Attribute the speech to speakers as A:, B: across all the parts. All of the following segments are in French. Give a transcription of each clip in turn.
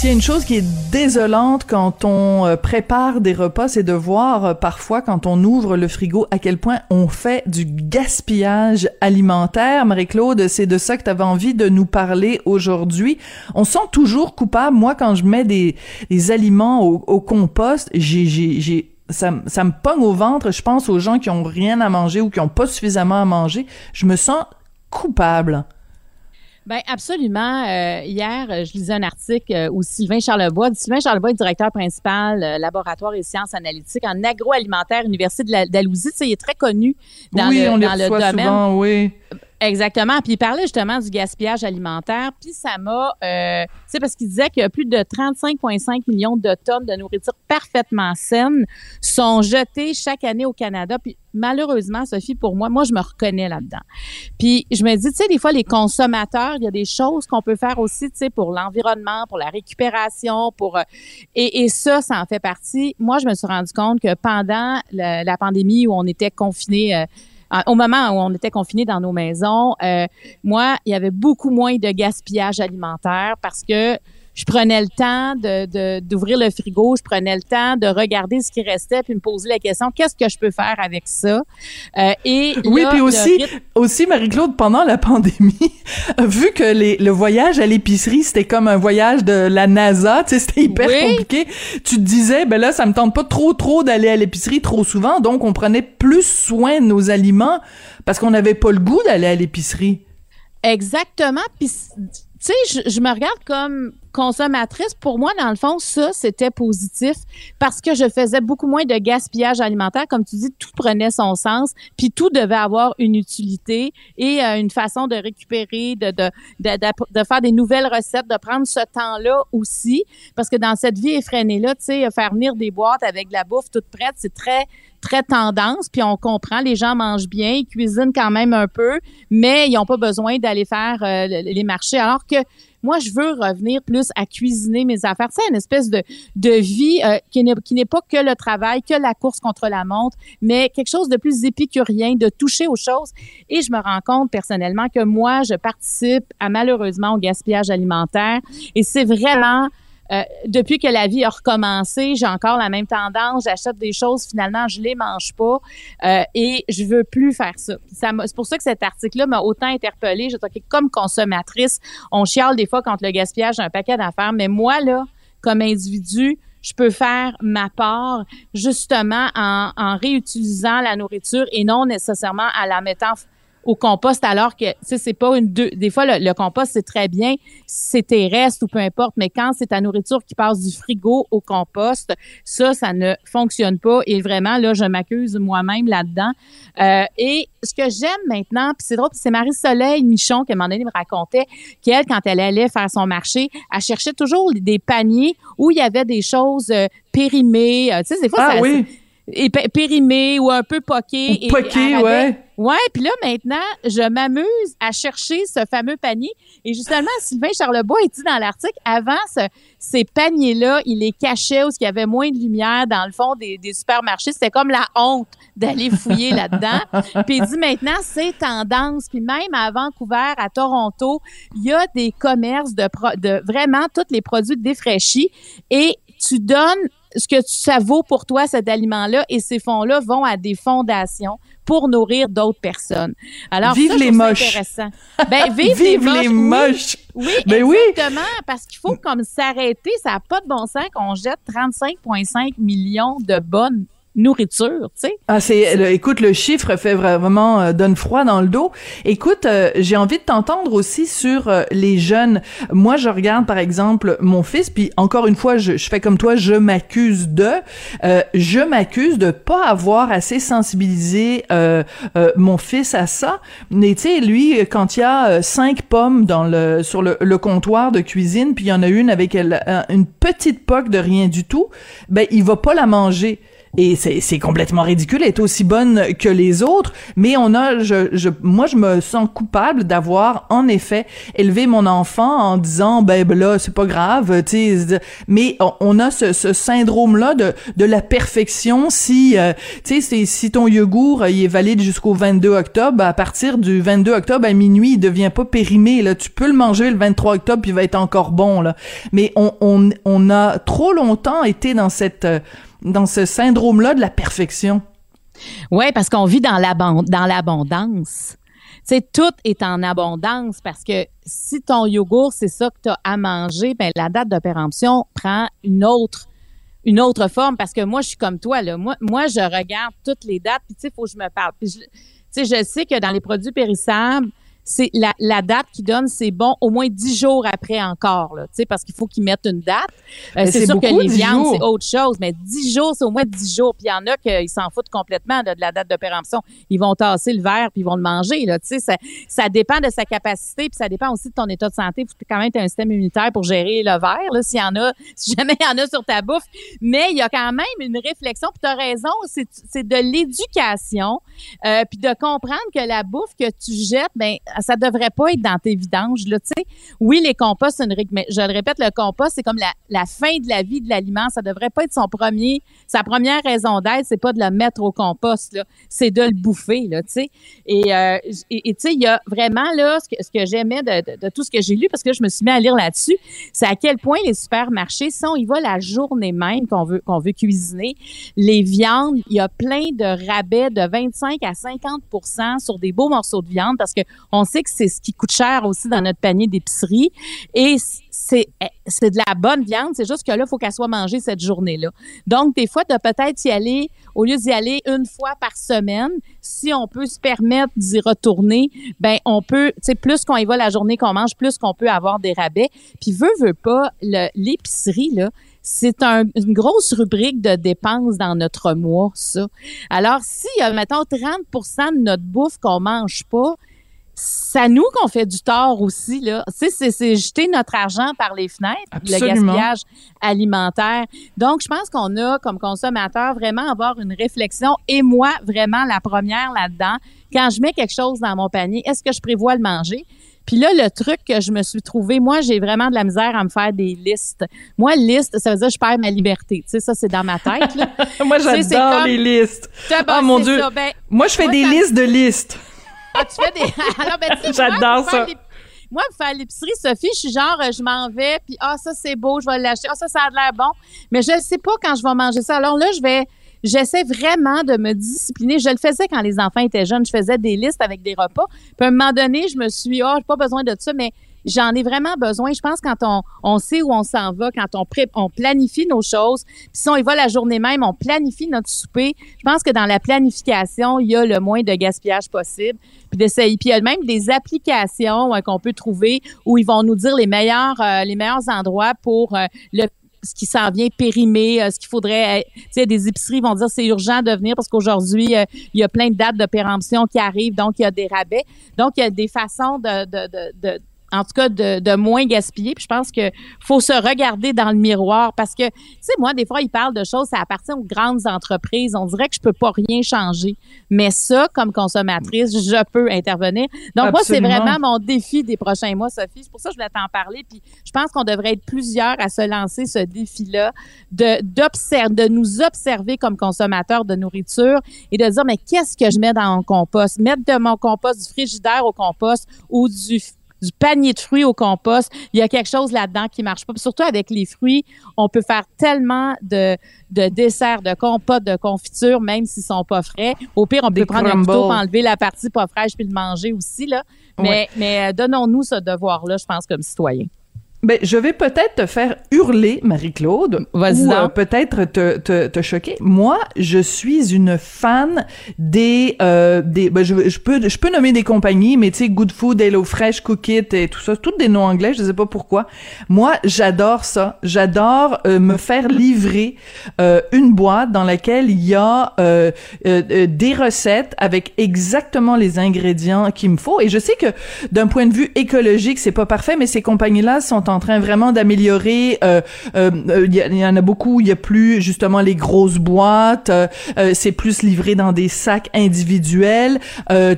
A: S'il y a une chose qui est désolante quand on euh, prépare des repas, c'est de voir euh, parfois quand on ouvre le frigo à quel point on fait du gaspillage alimentaire. Marie-Claude, c'est de ça que tu avais envie de nous parler aujourd'hui. On sent toujours coupable. Moi, quand je mets des, des aliments au, compost, j'ai, j'ai ça, ça me pogne au ventre. Je pense aux gens qui ont rien à manger ou qui ont pas suffisamment à manger. Je me sens coupable.
B: Ben absolument. Euh, hier, euh, je lisais un article euh, où Sylvain Charlebois, Sylvain Charlebois est directeur principal euh, laboratoire et sciences analytiques en agroalimentaire Université de la d'Alousie. Tu sais, il est très connu dans
A: oui,
B: le,
A: on
B: dans le domaine.
A: souvent, oui.
B: Exactement. Puis il parlait justement du gaspillage alimentaire. Puis ça m'a, euh, sais, parce qu'il disait que plus de 35,5 millions de tonnes de nourriture parfaitement saine sont jetées chaque année au Canada. Puis malheureusement, Sophie, pour moi, moi je me reconnais là-dedans. Puis je me dis, tu sais, des fois les consommateurs, il y a des choses qu'on peut faire aussi, tu sais, pour l'environnement, pour la récupération, pour euh, et, et ça, ça en fait partie. Moi, je me suis rendu compte que pendant la, la pandémie où on était confinés euh, au moment où on était confinés dans nos maisons, euh, moi, il y avait beaucoup moins de gaspillage alimentaire parce que je prenais le temps de, d'ouvrir le frigo, je prenais le temps de regarder ce qui restait puis me poser la question qu'est-ce que je peux faire avec ça? Euh, et
A: Oui,
B: là,
A: puis aussi,
B: rythme-
A: aussi Marie-Claude, pendant la pandémie, vu que les, le voyage à l'épicerie, c'était comme un voyage de la NASA, tu sais, c'était hyper
B: Oui.
A: compliqué, tu te disais, ben là, ça me tente pas trop, trop d'aller à l'épicerie trop souvent, donc on prenait plus soin de nos aliments parce qu'on n'avait pas le goût d'aller à l'épicerie.
B: Exactement. Puis, tu sais, je, je me regarde comme consommatrice. Pour moi, dans le fond, ça, c'était positif parce que je faisais beaucoup moins de gaspillage alimentaire. Comme tu dis, tout prenait son sens, puis tout devait avoir une utilité et euh, une façon de récupérer, de, faire des nouvelles recettes, de prendre ce temps-là aussi. Parce que dans cette vie effrénée-là, tu sais, faire venir des boîtes avec de la bouffe toute prête, c'est très très tendance, puis on comprend, les gens mangent bien, ils cuisinent quand même un peu, mais ils n'ont pas besoin d'aller faire euh, les marchés. Alors que moi, je veux revenir plus à cuisiner mes affaires. C'est une espèce de, de vie euh, qui n'est pas que le travail, que la course contre la montre, mais quelque chose de plus épicurien, de toucher aux choses. Et je me rends compte personnellement que moi, je participe à malheureusement au gaspillage alimentaire. Et c'est vraiment euh, depuis que la vie a recommencé, j'ai encore la même tendance. J'achète des choses, finalement, je les mange pas euh, et je veux plus faire ça. ça c'est pour ça que cet article-là m'a autant interpellée. Je OK, comme consommatrice, on chiale des fois contre le gaspillage un paquet d'affaires, mais moi, là, comme individu, je peux faire ma part justement en, en réutilisant la nourriture et non nécessairement en la mettant au compost alors que tu sais c'est pas une deux des fois le, le compost c'est très bien c'est tes restes ou peu importe mais quand c'est ta nourriture qui passe du frigo au compost ça ça ne fonctionne pas et vraiment là je m'accuse moi-même là-dedans. Euh, et ce que j'aime maintenant puis c'est drôle c'est Marie Soleil Michon qui à un moment donné me racontait qu'elle quand elle allait faire son marché elle cherchait toujours des paniers où il y avait des choses euh, périmées. Euh, tu sais des fois
A: Ah
B: ça,
A: oui,
B: et pé- périmées ou un peu
A: ou
B: et
A: poqué,
B: à rabais.
A: ouais.
B: Ouais, puis là maintenant, je m'amuse à chercher ce fameux panier. Et justement, Sylvain Charlebois est dit dans l'article, avant ce- ces paniers-là, il les cachait où il y avait moins de lumière dans le fond des, des supermarchés. C'était comme la honte d'aller fouiller là-dedans. Puis il dit maintenant, c'est tendance. Puis même à Vancouver, à Toronto, il y a des commerces de, pro- de vraiment tous les produits défraîchis et tu donnes ce que ça vaut pour toi, cet aliment-là, et ces fonds-là vont à des fondations pour nourrir d'autres personnes. Alors,
A: Vive
B: ça,
A: les moches.
B: intéressant. Ben, vive,
A: Vive
B: les moches. oui
A: Ben oui.
B: exactement, parce qu'il faut comme s'arrêter. Ça n'a pas de bon sens qu'on jette 35,5 millions de bonnes nourritures, tu.
A: Ah, c'est, le- écoute, le chiffre fait vraiment euh, donne froid dans le dos. Écoute, euh, j'ai envie de t'entendre aussi sur euh, les jeunes. Moi, je regarde par exemple mon fils, puis encore une fois, je, fais comme toi, je m'accuse de, je m'accuse de pas avoir assez sensibilisé mon fils à ça. Mais tu lui, quand il y a cinq pommes dans le sur le, comptoir de cuisine, puis il y en a une avec une petite poque de rien du tout, ben il va pas la manger. Et c'est complètement ridicule, elle est aussi bonne que les autres, mais on a, je, je moi je me sens coupable d'avoir en effet élevé mon enfant en disant ben, ben là c'est pas grave, tu sais, mais on a ce, ce syndrome là de de la perfection. Si euh, tu sais si ton yogourt il est valide jusqu'au 22 octobre, à partir du 22 octobre à minuit il devient pas périmé là, tu peux le manger le 23 octobre puis il va être encore bon là. Mais on on on a trop longtemps été dans cette dans ce syndrome-là de la perfection.
B: Oui, parce qu'on vit dans l'abondance. Tout est en abondance parce que si ton yogourt, c'est ça que tu as à manger, ben la date de péremption prend une autre forme parce que moi je suis comme toi là. Moi je regarde toutes les dates puis tu faut que je me parle. Je sais que dans les produits périssables, c'est la, la, date qui donne, c'est bon au moins dix jours après encore, là, parce qu'il faut qu'ils mettent une date. Euh, c'est sûr que les viandes, c'est autre chose, mais dix jours, c'est au moins dix jours. Puis il y en a qui s'en foutent complètement de, la date de péremption. Ils vont tasser le verre puis ils vont le manger. Là, ça, ça dépend de sa capacité, puis ça dépend aussi de ton état de santé. Il faut quand même un système immunitaire pour gérer le verre, s'il y en a, si jamais il y en a sur ta bouffe. Mais il y a quand même une réflexion, puis tu as raison, c'est de l'éducation, euh, puis de comprendre que la bouffe que tu jettes, ben ça devrait pas être dans tes vidanges. Là, sais. oui, les composts, mais je le répète, le compost, c'est comme la, la, fin de la vie de l'aliment. Ça devrait pas être son premier, sa première raison d'être, c'est pas de le mettre au compost, là, c'est de le bouffer. Là, sais. Et euh, tu sais, il y a vraiment là ce que, que j'aimais de, de, tout ce que j'ai lu, parce que je me suis mis à lire là-dessus, c'est à quel point les supermarchés, si on va la journée même qu'on veut veut cuisiner, les viandes, il y a plein de rabais de 25 à 50% sur des beaux morceaux de viande parce que on que c'est ce qui coûte cher aussi dans notre panier d'épicerie. Et c'est, c'est de la bonne viande, c'est juste que là, il faut qu'elle soit mangée cette journée-là. Donc, des fois, de peut-être y aller, au lieu d'y aller une fois par semaine, si on peut se permettre d'y retourner, ben on peut, tu sais, plus qu'on y va la journée qu'on mange, plus qu'on peut avoir des rabais. Puis, veut, veut pas, l'épicerie, là, c'est une grosse rubrique de dépenses dans notre mois, ça. Alors, si, mettons, 30% de notre bouffe qu'on mange pas, c'est à nous qu'on fait du tort aussi là. C'est c'est jeter notre argent par les fenêtres, le gaspillage alimentaire. Donc je pense qu'on a comme consommateur vraiment avoir une réflexion et moi vraiment la première là-dedans. Quand je mets quelque chose dans mon panier, est-ce que je prévois le manger? Puis là, le truc que je me suis trouvé, moi, j'ai vraiment de la misère à me faire des listes. Moi, liste, ça veut dire que je perds ma liberté. Tu sais, ça, c'est dans ma tête.
A: moi, j'adore les listes. oh mon Dieu. Ben, moi, je fais des listes de listes.
B: Ah, tu fais des. Alors, ben,
A: J'adore ça.
B: Moi, pour faire l'épicerie, Sophie, je suis genre, je m'en vais, puis ah, ça, c'est beau, je vais l'acheter. Ah, ça, ça a l'air bon. Mais je ne sais pas quand je vais manger ça. Alors là, je vais. J'essaie vraiment de me discipliner. Je le faisais quand les enfants étaient jeunes. Je faisais des listes avec des repas. Puis à un moment donné, je me suis, ah, oh, j'ai pas besoin de ça, mais j'en ai vraiment besoin. Je pense quand on, on sait où on s'en va, quand on, pré on planifie nos choses, puis si on y va la journée même, on planifie notre souper. Je pense que dans la planification, il y a le moins de gaspillage possible. Puis d'essayer. Puis il y a même des applications qu'on peut trouver où ils vont nous dire les meilleurs, euh, les meilleurs endroits pour euh, le ce qui s'en vient périmé, euh, ce qu'il faudrait, tu sais, des épiceries vont dire c'est urgent de venir parce qu'aujourd'hui, il y a plein de dates de péremption qui arrivent, donc il y a des rabais. Donc, il y a des façons de, en tout cas de, de, moins gaspiller. Puis je pense que faut se regarder dans le miroir parce que, tu sais, moi, des fois, ils parlent de choses, ça appartient aux grandes entreprises. On dirait que je peux pas rien changer. Mais ça, comme consommatrice, je peux intervenir. Donc, moi, c'est vraiment mon défi des prochains mois, Sophie. C'est pour ça que je voulais t'en parler. Puis je pense qu'on devrait être plusieurs à se lancer ce défi-là de, d'observer, de nous observer comme consommateurs de nourriture et de dire, mais qu'est-ce que je mets dans mon compost? Mettre de mon compost du frigidaire au compost ou du du panier de fruits au compost. Il y a quelque chose là-dedans qui marche pas. surtout avec les fruits, on peut faire tellement de, de desserts, de compotes, de confitures, même s'ils sont pas frais. Au pire, on peut prendre un couteau, enlever la partie pas fraîche puis le manger aussi là. Mais, mais euh, donnons-nous ce devoir-là, je pense, comme citoyens.
A: Ben, je vais peut-être te faire hurler, Marie-Claude, ou euh, peut-être te, te, te, choquer. Moi, je suis une fan des euh, des. Ben, je, je, peux je peux nommer des compagnies, mais tu sais, Good Food, Hello Fresh, Cook It et tout ça, toutes des noms anglais. Je sais pas pourquoi. Moi, j'adore ça. J'adore euh, me faire livrer euh, une boîte dans laquelle il y a euh, des recettes avec exactement les ingrédients qu'il me faut. Et je sais que d'un point de vue écologique, c'est pas parfait, mais ces compagnies-là sont en train vraiment d'améliorer. Euh, euh, il y, en a beaucoup. Il y a plus justement les grosses boîtes. c'est plus livré dans des sacs individuels.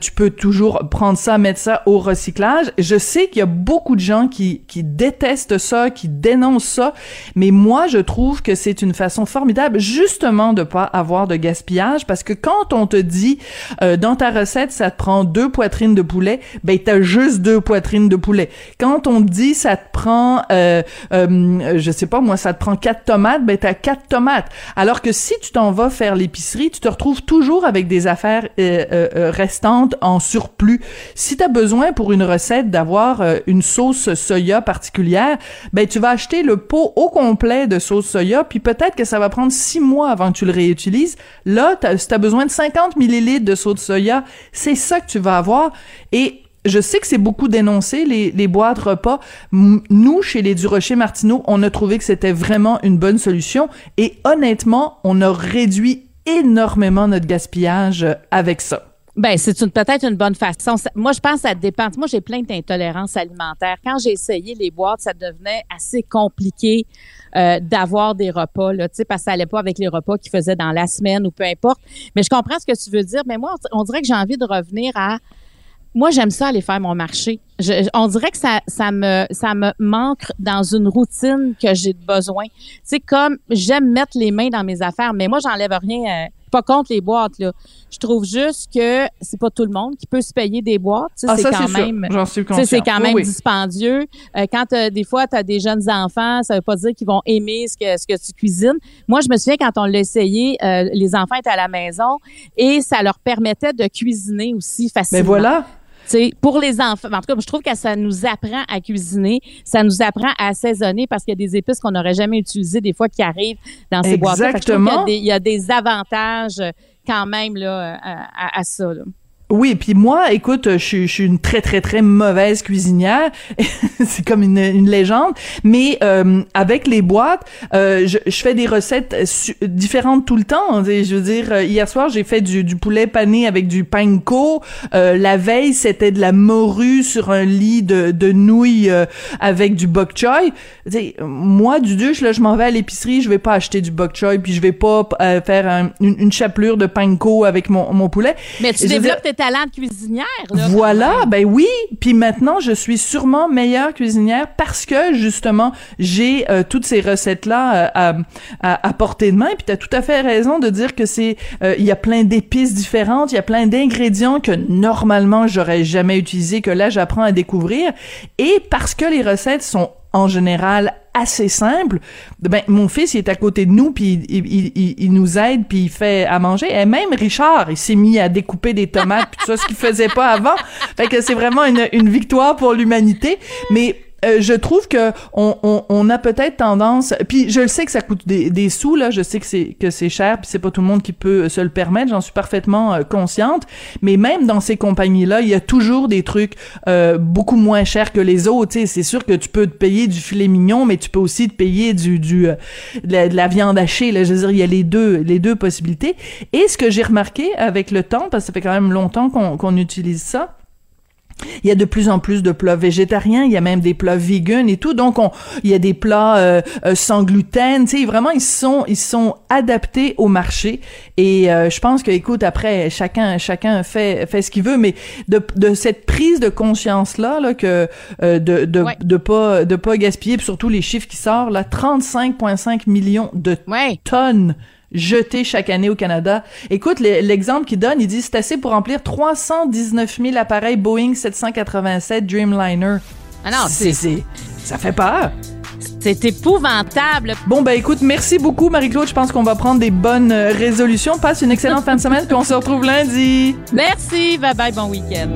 A: tu peux toujours prendre ça, mettre ça au recyclage. Je sais qu'il y a beaucoup de gens qui qui détestent ça, qui dénoncent ça, mais moi je trouve que c'est une façon formidable justement de pas avoir de gaspillage parce que quand on te dit dans ta recette ça te prend deux poitrines de poulet, ben t'as juste deux poitrines de poulet. Quand on dit ça te prend, euh, euh, je sais pas moi, ça te prend quatre tomates, ben t'as quatre tomates. Alors que si tu t'en vas faire l'épicerie, tu te retrouves toujours avec des affaires euh, euh restantes en surplus. Si t'as besoin pour une recette d'avoir euh, une sauce soya particulière, ben tu vas acheter le pot au complet de sauce soya, puis peut-être que ça va prendre six mois avant que tu le réutilises. Là, as, si t'as besoin de 50 millilitres de sauce soya, c'est ça que tu vas avoir. Et je sais que c'est beaucoup dénoncé, les, boîtes repas. Nous, chez les Durocher Martineau, on a trouvé que c'était vraiment une bonne solution. Et honnêtement, on a réduit énormément notre gaspillage avec ça.
B: Ben, c'est peut-être une bonne façon. Moi, je pense que ça dépend. Moi, j'ai plein d'intolérances alimentaires. Quand j'ai essayé les boîtes, ça devenait assez compliqué euh, d'avoir des repas, là, parce que ça allait pas avec les repas qu'ils faisaient dans la semaine ou peu importe. Mais je comprends ce que tu veux dire. Mais moi, on dirait que j'ai envie de revenir à moi, j'aime ça aller faire mon marché. on dirait que ça, ça me, ça me manque dans une routine que j'ai besoin. C'est comme j'aime mettre les mains dans mes affaires, mais moi, j'enlève rien. Euh, pas contre les boîtes là. Je trouve juste que c'est pas tout le monde qui peut se payer des boîtes.
A: Ah,
B: c'est
A: quand même,
B: c'est quand même dispendieux. Euh, quand des fois tu as des jeunes enfants, ça veut pas dire qu'ils vont aimer ce que ce que tu cuisines. Moi, je me souviens quand on l'a essayé, euh, les enfants étaient à la maison et ça leur permettait de cuisiner aussi facilement.
A: Mais voilà
B: pour les enfants, en tout cas, je trouve que ça nous apprend à cuisiner, ça nous apprend à assaisonner parce qu'il y a des épices qu'on n'aurait jamais utilisées des fois qui arrivent dans ces boîtes.
A: Exactement.
B: Il, y a des avantages quand même là, à, à ça.
A: Oui, puis moi, écoute, je, suis une très très très mauvaise cuisinière, c'est comme une, une, légende. Mais euh, avec les boîtes, euh, je, je, fais des recettes différentes tout le temps. Je veux dire, euh, hier soir j'ai fait du, du, poulet pané avec du panko. Euh, la veille c'était de la morue sur un lit de, de nouilles euh, avec du bok choy. moi du duche là, je m'en vais à l'épicerie, je vais pas acheter du bok choy, puis je vais pas faire une, une, chapelure de panko avec mon, mon poulet.
B: Mais tu développes talent de cuisinière.
A: voilà, ben oui. Puis maintenant, je suis sûrement meilleure cuisinière parce que justement, j'ai euh, toutes ces recettes-là euh, à, à, portée de main. Puis tu as tout à fait raison de dire que c'est, euh, il y a plein d'épices différentes, il y a plein d'ingrédients que normalement j'aurais jamais utilisés, que là j'apprends à découvrir. Et parce que les recettes sont en général assez simple. Ben mon fils il est à côté de nous puis il, il, il, nous aide puis il fait à manger. Et même Richard il s'est mis à découper des tomates puis tout ça ce qu'il faisait pas avant. Fait que c'est vraiment une, une victoire pour l'humanité. Mais euh, je trouve que on, on, on a peut-être tendance puis je le sais que ça coûte des, des sous là je sais que c'est que c'est cher puis c'est pas tout le monde qui peut se le permettre j'en suis parfaitement euh, consciente mais même dans ces compagnies là il y a toujours des trucs euh, beaucoup moins chers que les autres c'est sûr que tu peux te payer du filet mignon mais tu peux aussi te payer du du de la, viande hachée là je veux dire il y a les deux les deux possibilités et ce que j'ai remarqué avec le temps parce que ça fait quand même longtemps qu'on qu'on utilise ça il y a de plus en plus de plats végétariens, il y a même des plats vegan et tout. Donc on, il y a des plats euh, euh, sans gluten, tu sais vraiment ils sont ils sont adaptés au marché. Et euh, je pense que écoute après chacun chacun fait fait ce qu'il veut. Mais de, de cette prise de conscience là là que de de, de pas de pas gaspiller puis surtout les chiffres qui sortent là 35.5 millions de tonnes jetés chaque année au Canada. Écoute, l'exemple qu'il donne, il dit c'est assez pour remplir 319 000 appareils Boeing 787 Dreamliner.
B: Ah non,
A: c'est... Ça fait peur.
B: C'est épouvantable.
A: Bon, ben écoute, merci beaucoup, Marie-Claude. Je pense qu'on va prendre des bonnes euh, résolutions. Passe une excellente fin de semaine, puis on se retrouve lundi.
B: Merci. Bye bye, bon week-end.